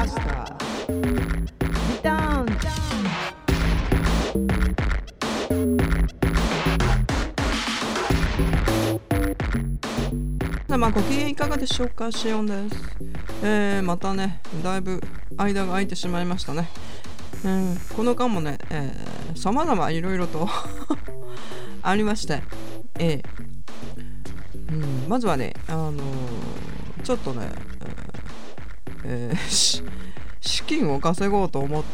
アスタリターンまあご機嫌いかがでしょうかシオンです、えー、またねだいぶ間が空いてしまいましたね、うん、この間もね、えー、様々いろいろと ありまして、えー。うん、まずはね、あのー、ちょっとね、えー、資金を稼ごうと思っ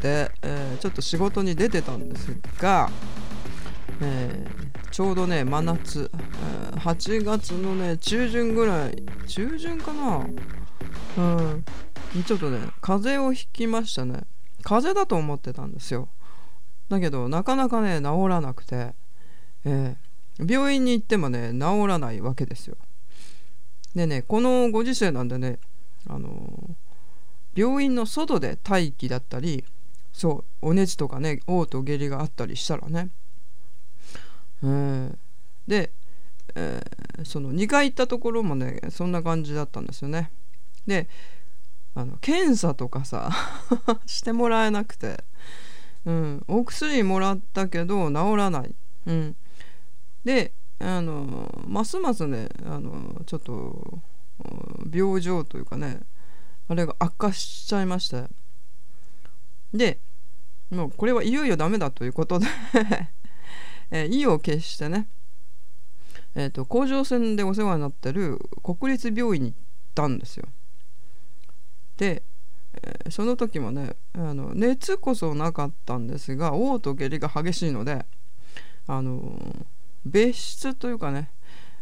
て、えー、ちょっと仕事に出てたんですが、えー、ちょうどね真夏、え、8月のね中旬ぐらい中旬かな？うん。ちょっとね風邪をひきましたね。風邪だと思ってたんですよ。だけどなかなかね治らなくて、え、病院に行ってもね治らないわけですよ。でねこのご時世なんでねあの、病院の外で待機だったりそうお熱とかね嘔吐下痢があったりしたらね。えー、で、えー、その2回行ったところもねそんな感じだったんですよね。であの検査とかさ してもらえなくて、うん、お薬もらったけど治らない、うん、であのますますねあのちょっと病状というかねあれが悪化しちゃいましてでもうこれはいよいよダメだということで え、意を決してね、えーと、甲状腺でお世話になってる国立病院に行ったんですよ。で、えー、その時もねあの熱こそなかったんですが嘔吐下痢が激しいのであの別室というかね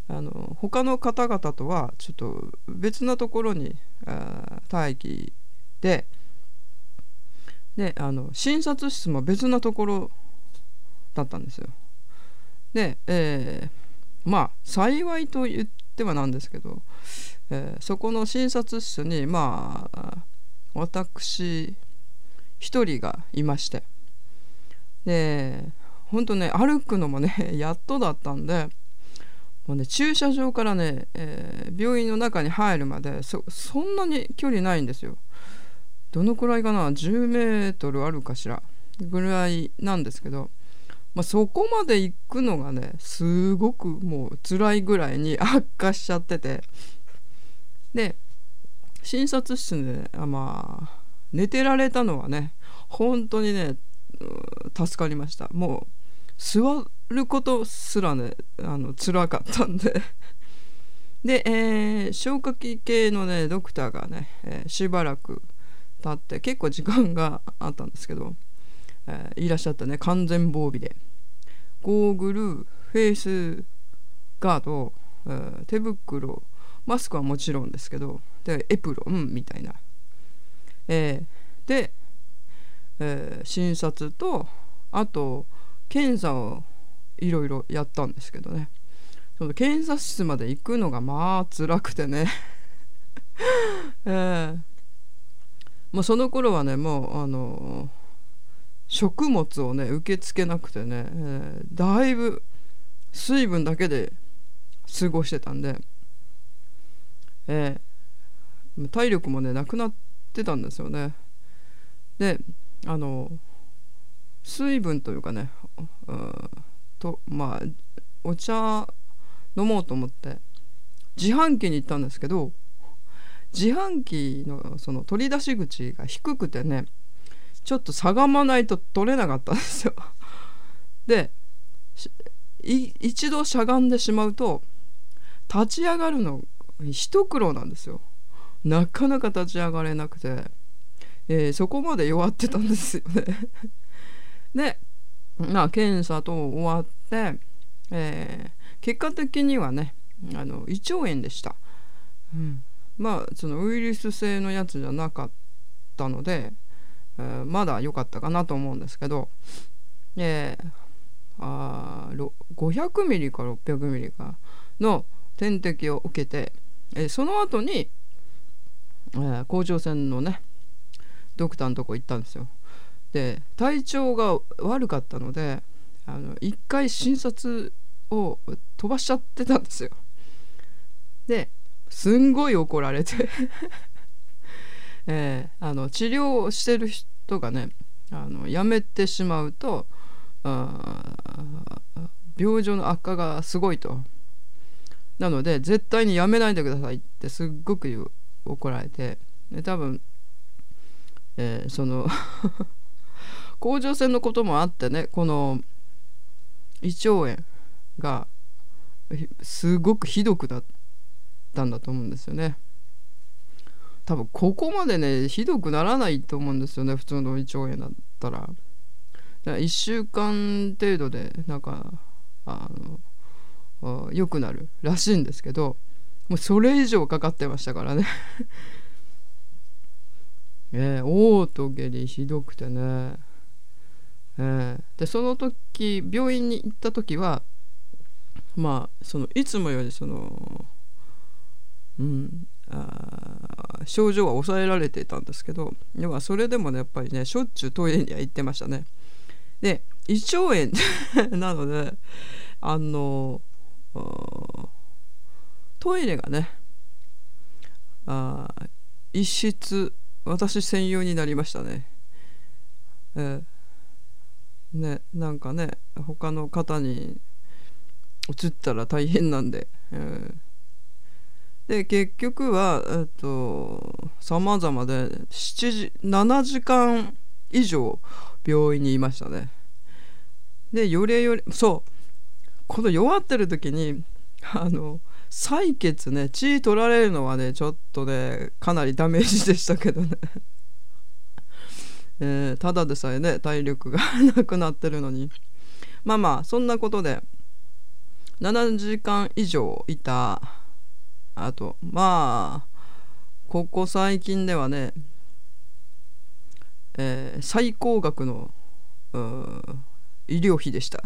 あの他の方々とはちょっと別なところに待機でであの診察室も別なところだったんですよ。で、えー、まあ幸いと言ってはなんですけど、えー、そこの診察室にまあ私一人がいましてで本当ね歩くのもね やっとだったんでもうね駐車場からね、えー、病院の中に入るまでそんなに距離ないんですよ。どのくらいかな？10メートルあるかしら？ぐらいなんですけどまあ、そこまで行くのがねすごくもう辛いぐらいに悪化しちゃってて。で診察室で、ね、あまあ寝てられたのはね本当にね助かりました。もう座ることすらねあの辛かったんで。で、えー、消化器系のねドクターがね、えー、しばらく経って結構時間があったんですけどえー、いらっしゃったね完全防備で。ゴーグルフェイスガード、えー、手袋マスクはもちろんですけどでエプロンみたいな、えー、で、えー、診察とあと検査をいろいろやったんですけどね。その検査室まで行くのがまあ辛くてね。えー、もうその頃はねもうあの食物をね受け付けなくてね、えー、だいぶ水分だけで過ごしてたんで、えー、体力もねなくなってたんですよね。であの水分というかね、うん、とまあお茶飲もうと思って自販機に行ったんですけど自販機のその取り出し口が低くてねちょっとしゃがまないと取れなかったんですよ。で一度しゃがんでしまうと立ち上がるの一苦労なんですよ。なかなか立ち上がれなくて、えー、そこまで弱ってたんですよね。でまあ検査と終わって、えー、結果的にはねあの胃腸炎でした、うん、まあそのウイルス性のやつじゃなかったのでえー、まだ良かったかなと思うんですけど、えー、あ500ミリか600ミリかの点滴を受けて、えー、その後に、えー、甲状腺のねドクターのとこ行ったんですよ。で体調が悪かったのであの1回診察を飛ばしちゃってたんですよ。ですんごい怒られて。えー、あの治療をしてる人がねあのやめてしまうと病状の悪化がすごいと。なので絶対にやめないでくださいってすっごく怒られて。で多分、えー、その 甲状腺のこともあってねこの胃腸炎がすごくひどくなったんだと思うんですよね。多分ここまでねひどくならないと思うんですよね普通の胃腸炎だったら。ら1週間程度でなんかあの良くなるらしいんですけどもうそれ以上かかってましたからね えー、嘔吐下痢ひどくてね、えー、でその時病院に行った時はまあそのいつもよりそのうんあ症状は抑えられていたんですけどでもそれでもねやっぱりねしょっちゅうトイレには行ってましたね。で胃腸炎 なのであのトイレがねあ一室私専用になりましたね。えー、ねなんかね他の方に移ったら大変なんで。えー、で結局はえっと様々で7時7時間以上病院にいましたね。でよりよりそうこの弱ってる時にあの採血ね血取られるのはねちょっとねかなりダメージでしたけどねえー、ただでさえね体力がなくなってるのに。まあまあそんなことで7時間以上いた。あとまあここ最近ではね、えー、最高額の医療費でした。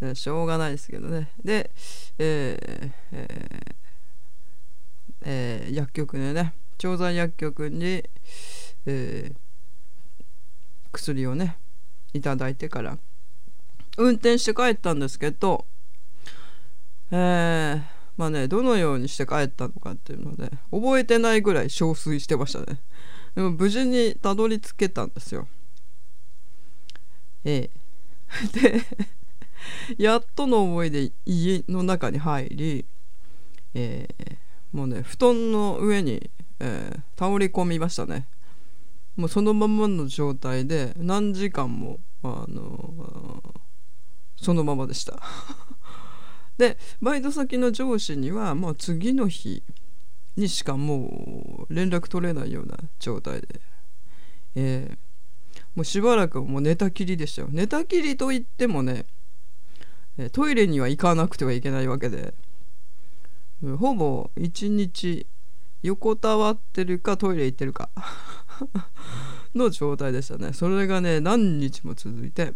しょうがないですけどね。で、えーえーえー、薬局でね調剤薬局に、えー、薬をねいただいてから運転して帰ったんですけどえー、まあねどのようにして帰ったのかっていうので覚えてないぐらい憔悴してましたね。でも無事にたどり着けたんですよ。ええ。でやっとの思いで家の中に入り、えー、もうね布団の上に、えー、倒れ込みましたね。もうそのままの状態で何時間も、あの、そのままでした。でバイト先の上司にはもう次の日にしかもう連絡取れないような状態で、えー、もうしばらくもう寝たきりでしたよ。寝たきりといってもねトイレには行かなくてはいけないわけで。ほぼ一日横たわってるかトイレ行ってるか の状態でしたね。それがね何日も続いて。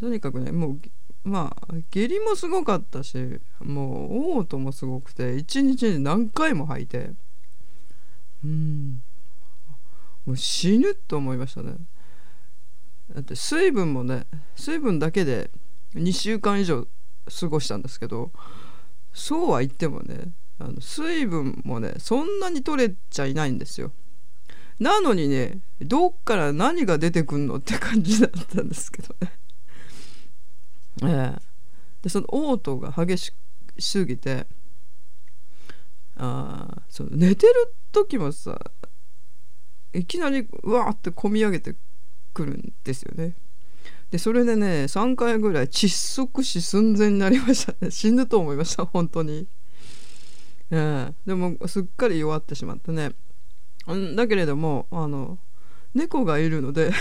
とにかくねもうまあ下痢もすごかったしもう嘔吐もすごくて一日に何回も吐いて。うん。もう死ぬと思いましたね。だって水分もね水分だけで2週間以上過ごしたんですけどそうは言ってもねあの水分もねそんなに取れちゃいないんですよ。なのにねどっから何が出てくんのって感じだったんですけどね。ええ。でその嘔吐が激しすぎてあその寝てる時もさいきなりわーって込み上げてくるんですよね。でそれでね3回ぐらい窒息死寸前になりましたね。死ぬと思いました本当に、えー、でもすっかり弱ってしまってね。だけれどもあの猫がいるので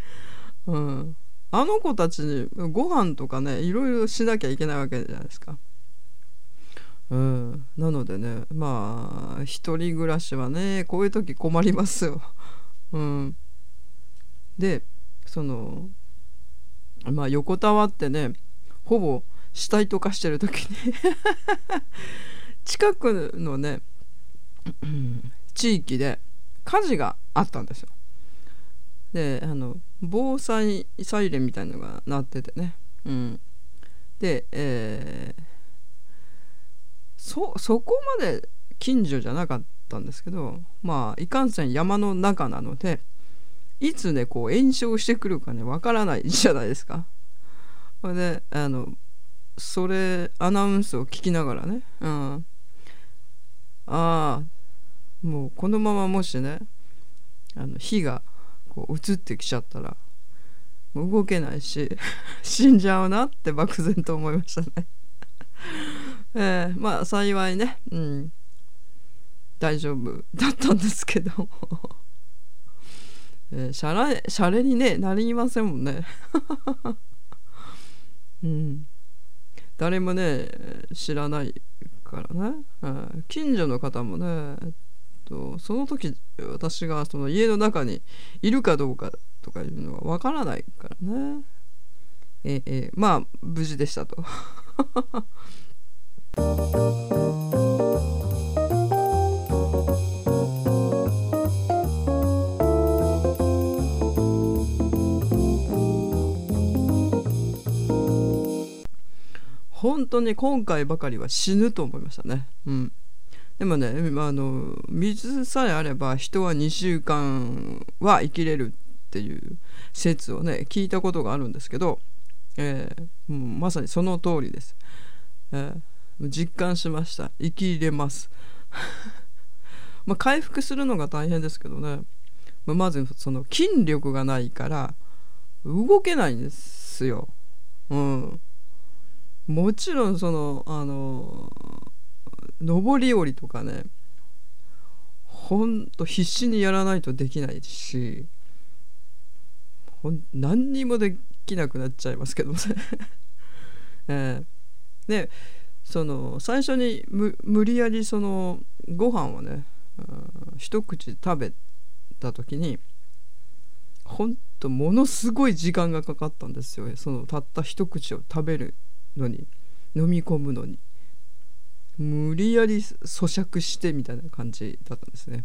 うん、あの子たちにご飯とかねいろいろしなきゃいけないわけじゃないですか。うん、なのでねまあ一人暮らしはねこういう時困りますよ。うん、でそのまあ横たわってねほぼ死体とかしてる時に 近くのね地域で火事があったんですよ。であの防災サイレンみたいなのが鳴っててね。うん、で、えーそそこまで近所じゃなかったんですけどまあいかんせん山の中なのでいつねこう炎症してくるかねわからないじゃないですか。それであのそれアナウンスを聞きながらね、うん、ああ。もうこのままもしねあの火がこう移ってきちゃったらもう動けないし 死んじゃうなって漠然と思いましたね。えー、まあ幸いね、うん、大丈夫だったんですけど えー、シャラシャレにねなりませんもんね。うん。誰もね知らないからね、うん、近所の方もね、えっと、その時私がその家の中にいるかどうかとかいうのはわからないからね。ええまあ無事でしたと。本当に今回ばかりは死ぬと思いましたね。うん、でもねあの水さえあれば人は2週間は生きれるっていう説をね聞いたことがあるんですけど、えー、もうまさにその通りです。えー、実感しました生きれます。まあ回復するのが大変ですけどねまずその筋力がないから動けないんですよ。うんもちろんそのあの上り下りとかねほんと必死にやらないとできないし何にもできなくなっちゃいますけどね。えー、でその最初に無理やりそのご飯をね、うん、一口食べた時にほんとものすごい時間がかかったんですよ。そのたった一口を食べるのに飲み込むのに無理やり咀嚼してみたいな感じだったんですね、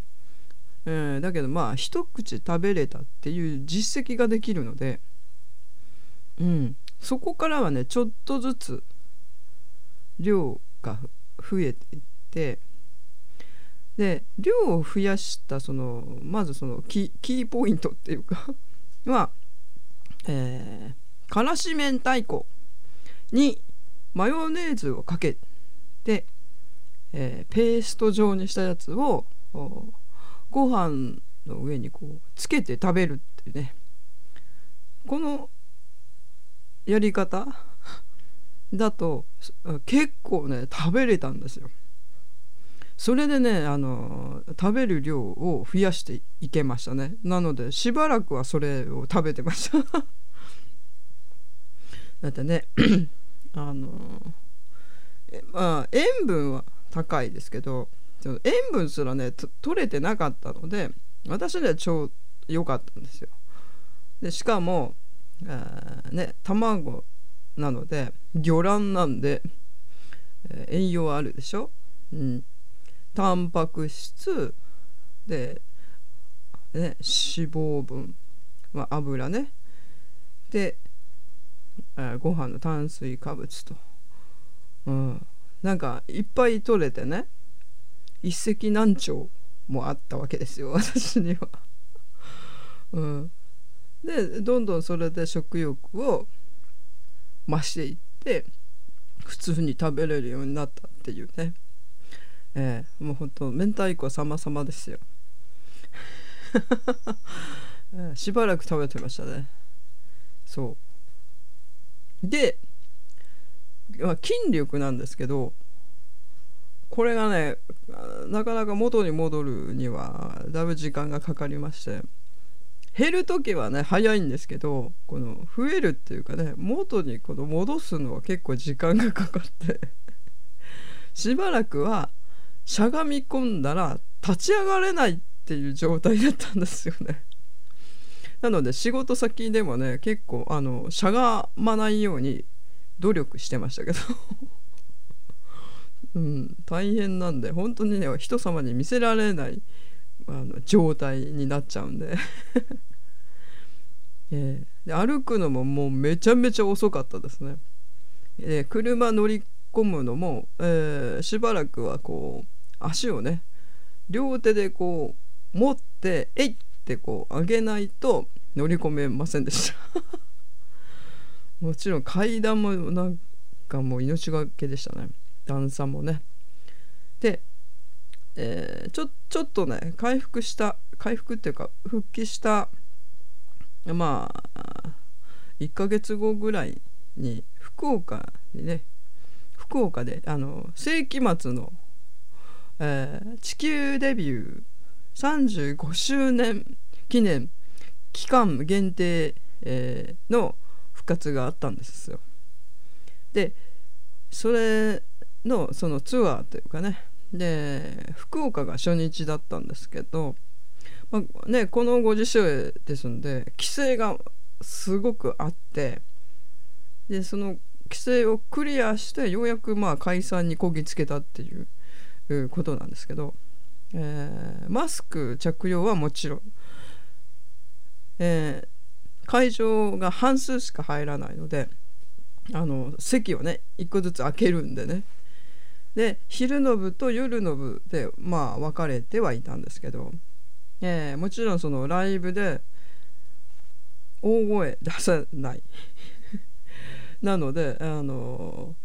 えー、だけどまあ一口食べれたっていう実績ができるのでうん。そこからはねちょっとずつ量が増えていってで量を増やしたそのまずそのキーポイントっていうか は、えー、からし明太子にマヨネーズをかけて、えー、ペースト状にしたやつをご飯の上にこうつけて食べるっていうね。このやり方だと結構ね食べれたんですよ。それでねあの食べる量を増やしていけましたね。なのでしばらくはそれを食べてました。だってねあのまあ塩分は高いですけど塩分すらね取れてなかったので私には超良かったんですよ。でしかも、え、ね卵なので魚卵なんで、えー、栄養あるでしょ？うん、タンパク質で、ね、脂肪分、まあ、油ねでえー、ご飯の炭水化物と、うん、なんかいっぱい取れてね一石何鳥もあったわけですよ私には。うん、でどんどんそれで食欲を増していって普通に食べれるようになったっていうね、えー、もうほんと明太子様々ですよ、しばらく食べてましたね。そう。で、ま、筋力なんですけどこれがねなかなか元に戻るにはだいぶ時間がかかりまして減る時はね早いんですけどこの増えるっていうかね元にこの戻すのは結構時間がかかって しばらくはしゃがみ込んだら立ち上がれないっていう状態だったんですよね。なので仕事先でもね結構あのしゃがまないように努力してましたけど うん、大変なんで本当にね人様に見せられないあの状態になっちゃうんで えー、で歩くのももうめちゃめちゃ遅かったですね。で車乗り込むのも、えー、しばらくはこう足をね両手でこう持って「えいっ!」ってこう上げないと乗り込めませんでした。もちろん階段もなんかもう命がけでしたね。段差もね。で、えー、ちょちょっとね回復した回復っていうか復帰したまあ1ヶ月後ぐらいに福岡にね福岡であの世紀末の、えー、地球デビュー35周年記念期間限定、えー、の復活があったんですよ。でそれのそのツアーというかねで福岡が初日だったんですけど、まあ、ね、このご時世ですんで規制がすごくあってでその規制をクリアしてようやくまあ解散にこぎつけたっていうことなんですけど、えー、マスク着用はもちろん、えー、会場が半数しか入らないのであの席をね1個ずつ開けるんでね。で昼の部と夜の部でまあ分かれてはいたんですけど、えー、もちろんそのライブで大声出さない。なのであの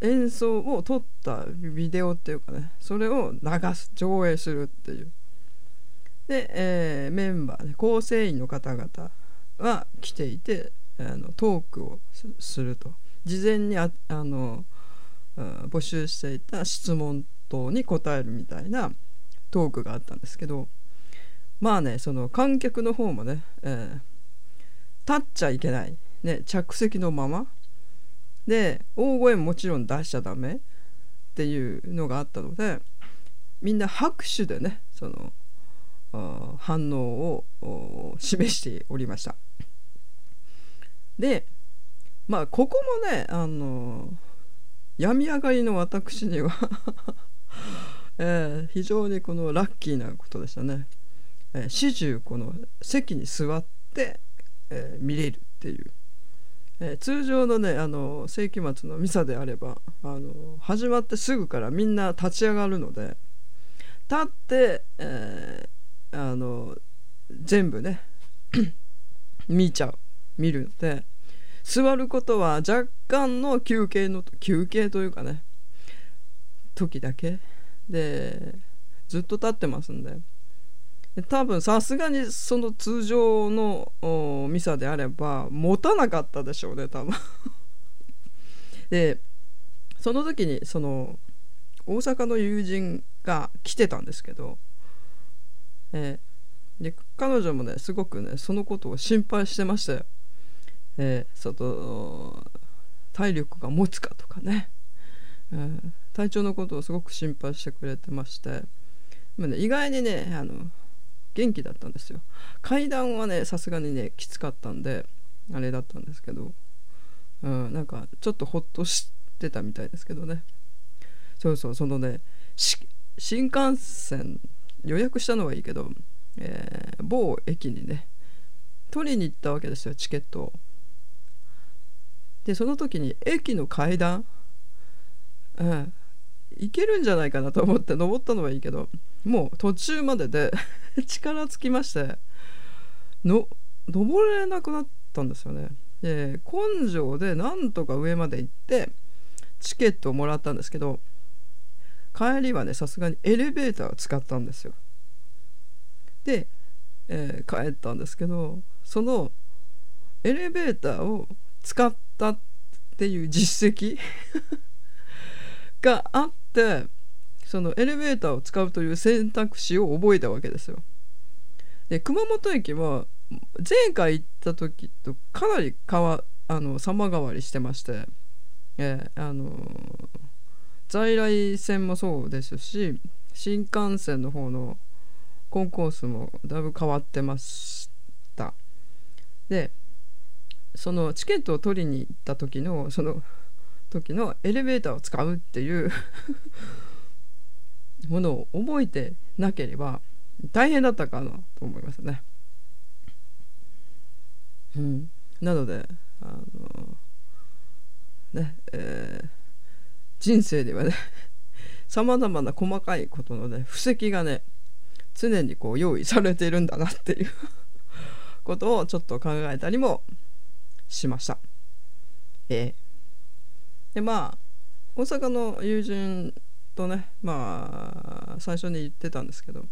演奏を撮ったビデオっていうかねそれを流す上映するっていう。で、えー、メンバー、ね、構成員の方々は来ていてあのトークをすると。事前にああの募集していた質問等に答えるみたいなトークがあったんですけどまあねその観客の方もね、えー、立っちゃいけない、ね、着席のままで大声もちろん出しちゃダメっていうのがあったのでみんな拍手でねその反応を示しておりましたでまあここもねあの病み上がりの私には えー、非常にこのラッキーなことでしたね。えー、始終この席に座って、えー、見れるっていう、えー、通常のねあの世紀末のミサであればあの始まってすぐからみんな立ち上がるので立って、えー、あの全部ね 見ちゃう見るので座ることは若干の休憩の休憩というかね時だけでずっと立ってますんで多分さすがにその通常のミサであれば持たなかったでしょうね多分。でその時にその大阪の友人が来てたんですけど、えー、で彼女もねすごくねそのことを心配してましたよ。えー、その体力が持つかとかね、えー、体調のことをすごく心配してくれてまして、ね、意外にねあの元気だったんですよ。階段はねさすがにねきつかったんであれだったんですけど、うん、なんかちょっとほっとしてたみたいですけどね。そうそうそのね新幹線予約したのはいいけど、えー、某駅にね取りに行ったわけですよチケットを。でその時に駅の階段、うん、行けるんじゃないかなと思って登ったのはいいけどもう途中までで 力尽きましての登れなくなったんですよね。で根性でなんとか上まで行ってチケットをもらったんですけど帰りはねさすがにエレベーターを使ったんですよ。で、えー、帰ったんですけどそのエレベーターを使ったっていう実績 があってそのエレベーターを使うという選択肢を覚えたわけですよ。で熊本駅は前回行った時とかなり変わあの様変わりしてまして、えー、あの在来線もそうですし新幹線の方のコンコースもだいぶ変わってました。でそのチケットを取りに行った時のその時のエレベーターを使うっていうものを覚えてなければ大変だったかなと思いますね。うん、なのであのねえー、人生ではねさまざまな細かいことのね布石がね常にこう用意されているんだなっていう ことをちょっと考えたりもしました。えー、でまあ大阪の友人とねまあ最初に言ってたんですけど。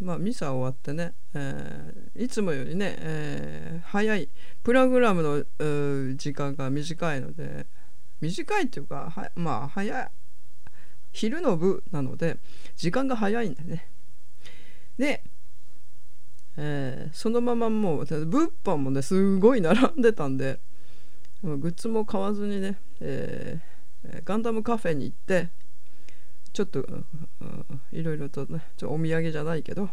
まあミサ終わってね、えー、いつもよりね、えー、早い。プログラムの時間が短いので短いっていうかはまあ早い。昼の部なので時間が早いんだね。でえー、そのままもう物販もねすごい並んでたんでグッズも買わずにね、えー、ガンダムカフェに行ってちょっといろいろとねちょお土産じゃないけど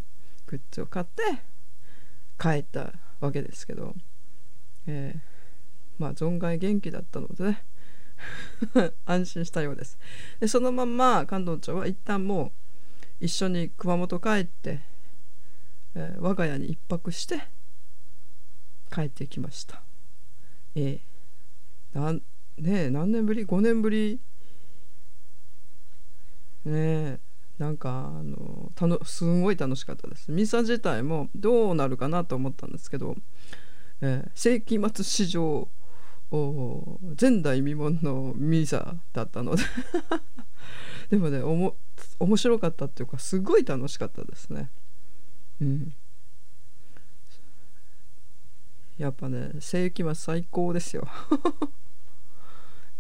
グッズを買って帰ったわけですけど、えー、まあ存外元気だったのでね 安心したようですでそのまんま関東町は一旦もう一緒に熊本帰ってえー、我が家に1泊して帰ってきました。えー、なね何年ぶり ?5 年ぶり？ねなんかあのたのすごい楽しかったです。ミサ自体もどうなるかなと思ったんですけど、えー、世紀末史上前代未聞のミサだったので でもねおも面白かったっていうかすごい楽しかったですね。うん、やっぱね世紀末最高ですよ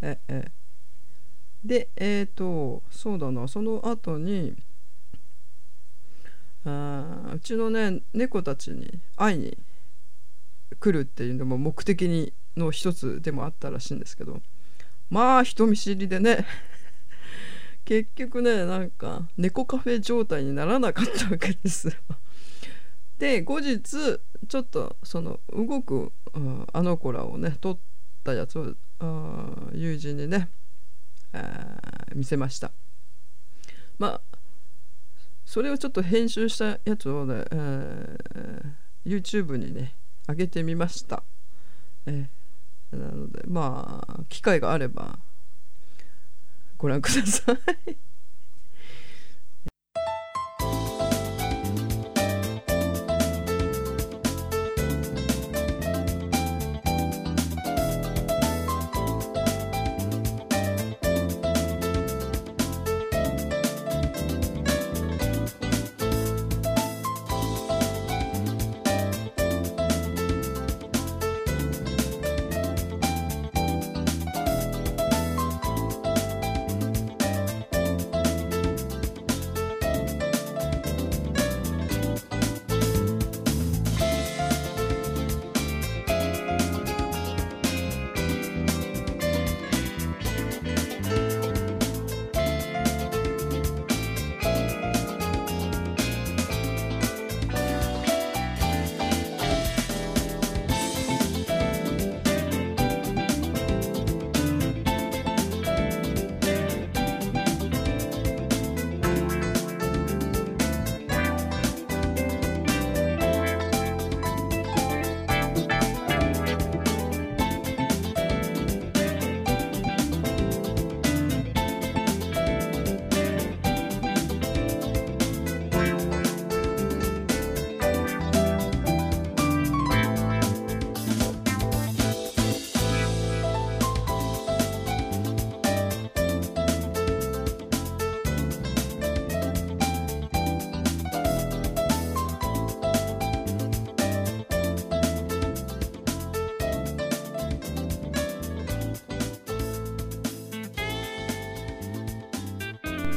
ええ。でえっ、ー、とそうだな。その後にあうちのね猫たちに会いに来るっていうのも目的にの一つでもあったらしいんですけどまあ人見知りでね 結局ねなんか猫カフェ状態にならなかったわけですよ。で後日ちょっとその動く、あの子らをね撮ったやつを友人にね、見せました。まあそれをちょっと編集したやつをね、えー、YouTube にね上げてみました、え、なのでまあ機会があればご覧ください。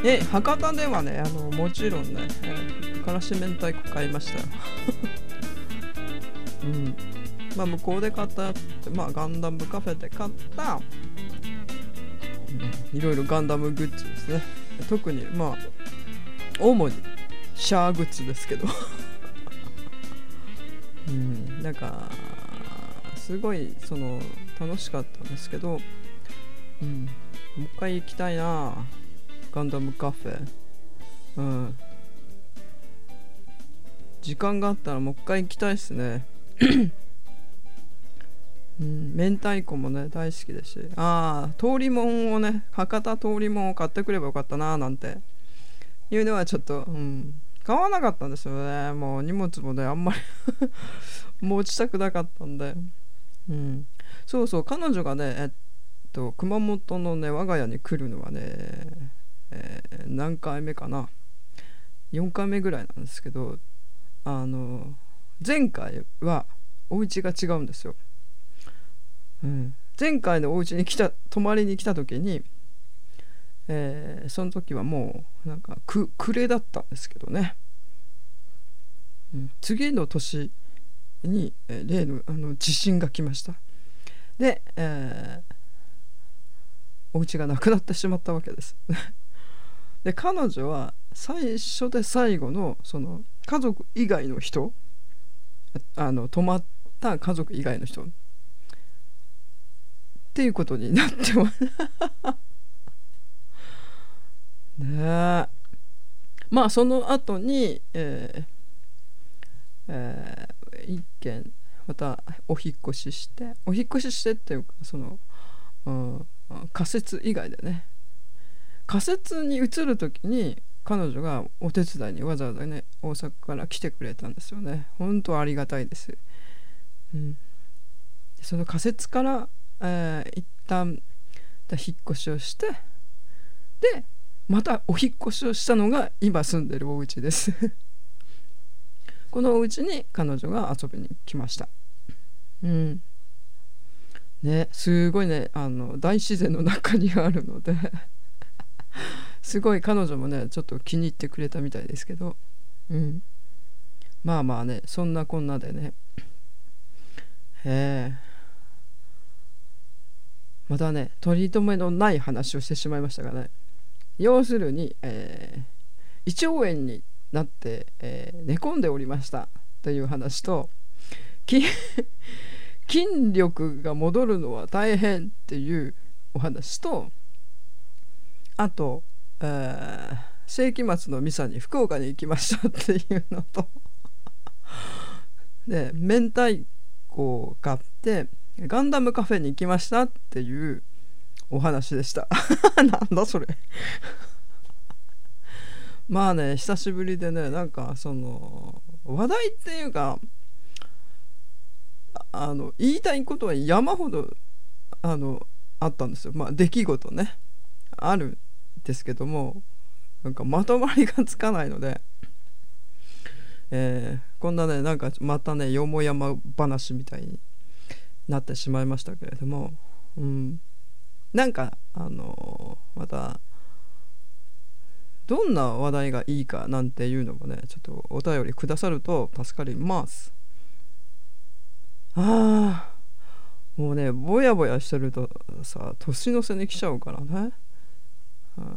え博多ではねあのもちろんね、えー、からし明太子買いましたよ。うん。まあ向こうで買ったまあガンダムカフェで買った、うん、いろいろガンダムグッズですね。特にまあ主にシャーグッズですけど。うん。なんかすごいその楽しかったんですけど、うん、もう一回行きたいなガンダムカフェうん。時間があったらもう一回行きたいっすね。うん、明太子もね大好きですし。ああ通りもんをね博多通りもんを買ってくればよかったななんて。いうのはちょっと、うん、買わなかったんですよね。もう荷物もねあんまり 持ちたくなかったんで、うん、そうそう彼女がねえっと熊本のね我が家に来るのはね、えー、何回目かな？4回目ぐらいなんですけどあの前回はお家が違うんですよ、うん、前回のお家に来た泊まりに来た時に、えー、その時はもうなんかく暮れだったんですけどね、うん、次の年に、え、例のあの地震が来ました。で、えー、お家がなくなってしまったわけです。で彼女は最初で最後のその家族以外の人あの泊まった家族以外の人。っていうことになってます。ね。えまあその後に、えーえー、一軒またお引越しして。お引越ししてっていうかその、うん、仮設以外でね。仮設に移る時に彼女がお手伝いにわざわざね大阪から来てくれたんですよね。本当ありがたいです、うん、その仮設から、えー、一旦引っ越しをしてでまたお引っ越しをしたのが今住んでるお家です。このお家に彼女が遊びに来ました。うん。ねすごいねあの大自然の中にあるので。すごい彼女もねちょっと気に入ってくれたみたいですけど。うん。まあまあねそんなこんなでね。え。またね取り留めのない話をしてしまいましたがね。要するに、えー、胃腸炎になって、えー、寝込んでおりました。という話と 筋力が戻るのは大変っていうお話とあと、えー、世紀末のミサに福岡に行きましたっていうのと。で明太子を買ってガンダムカフェに行きましたっていうお話でした。なんだそれ。まあね久しぶりでねなんかその話題っていうかあの言いたいことは山ほどあのあったんですよ。まあ出来事ね。あるですけどもなんかまとまりがつかないので、えー、こんなねなんかまたねよもやま話みたいになってしまいましたけれども、うん、なんかあのまたどんな話題がいいかなんていうのもねちょっとお便りくださると助かります。ああもうねぼやぼやしてるとさ年の瀬に来ちゃうからね、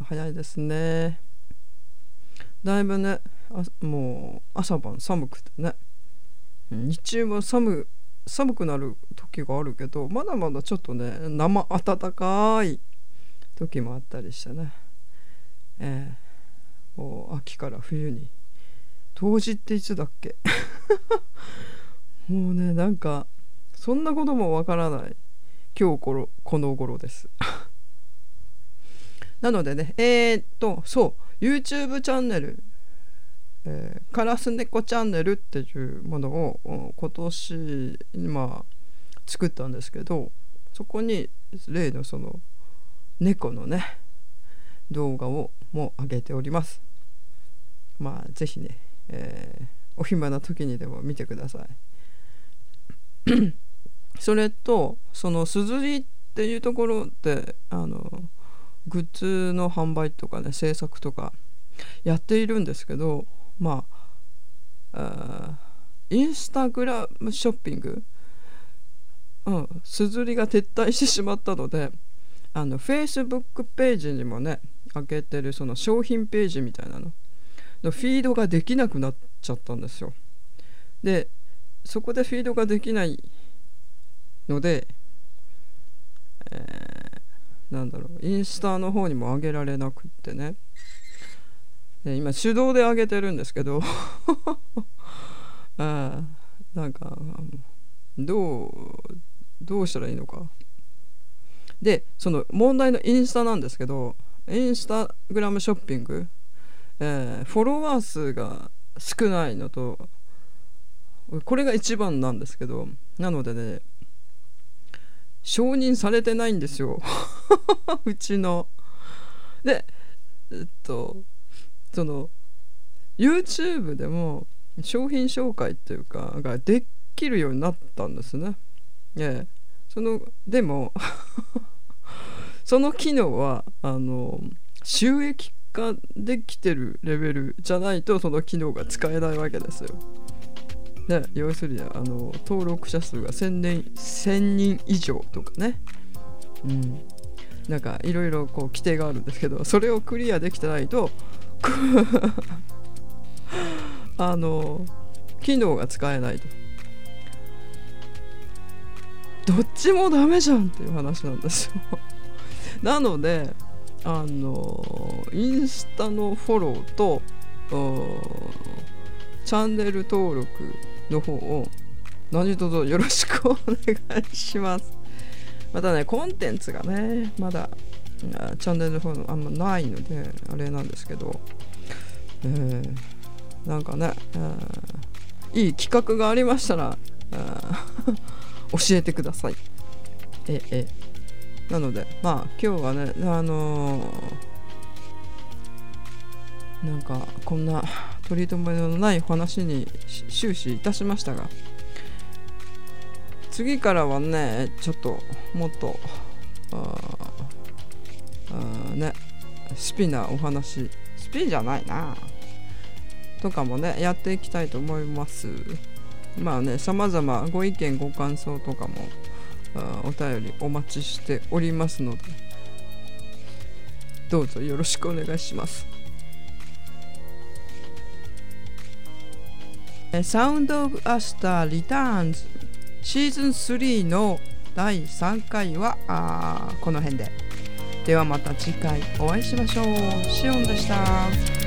早いですね。だいぶねもう朝晩寒くてね。日中も寒寒くなる時があるけどまだまだちょっとね生暖かい時もあったりしてね。えー、もう秋から冬に冬至っていつだっけ？もうねなんかそんなこともわからない今日このこの頃です。なのでねえー、っとそう YouTube チャンネルえー、カラス猫チャンネルっていうものを今年今作ったんですけどそこに例のその猫のね動画をも上げております。まあ是非ね、えー、お暇な時にでも見てください。それとそのすずりっていうところであのグッズの販売とかね制作とかやっているんですけどまあインスタグラムショッピング？うんすずりが撤退してしまったのであのフェイスブックページにもね開けてるその商品ページみたいなの。のフィードができなくなっちゃったんですよ。でそこでフィードができないので、えー、なんだろうインスタの方にも上げられなくってね。で今手動で上げてるんですけど。あなんかどうどうしたらいいのか。でその問題のインスタなんですけどインスタグラムショッピング、えー、フォロワー数が少ないのとこれが一番なんですけど。なのでね承認されてないんですよ うちの。でえっとその YouTube でも商品紹介っていうかができるようになったんですね。ええ、そのでも その機能はあの収益化できてるレベルじゃないとその機能が使えないわけですよ。で要するにあの登録者数が1000人 ,1000 人以上とかね、うん、なんかいろいろこう規定があるんですけどそれをクリアできてないと あの機能が使えないと。どっちもダメじゃんっていう話なんですよ。なのであのインスタのフォローとチャンネル登録の方を何卒よろしくお願いしますまたねコンテンツがねまだチャンネルの方のあんまないのであれなんですけど、えー、なんかね、えー、いい企画がありましたら、えー、教えてくださいええなのでまあ今日はねあのー、なんかこんな取り留めのない話に終始いたしましたが次からはねちょっともっとああねスピなお話スピじゃないなとかもねやっていきたいと思います。まあね様々ご意見ご感想とかもお便りお待ちしておりますのでどうぞよろしくお願いします。サウンド・オブ・アスター・リターンズシーズン3の第3回はあこの辺で。ではまた次回お会いしましょう。シオンでした。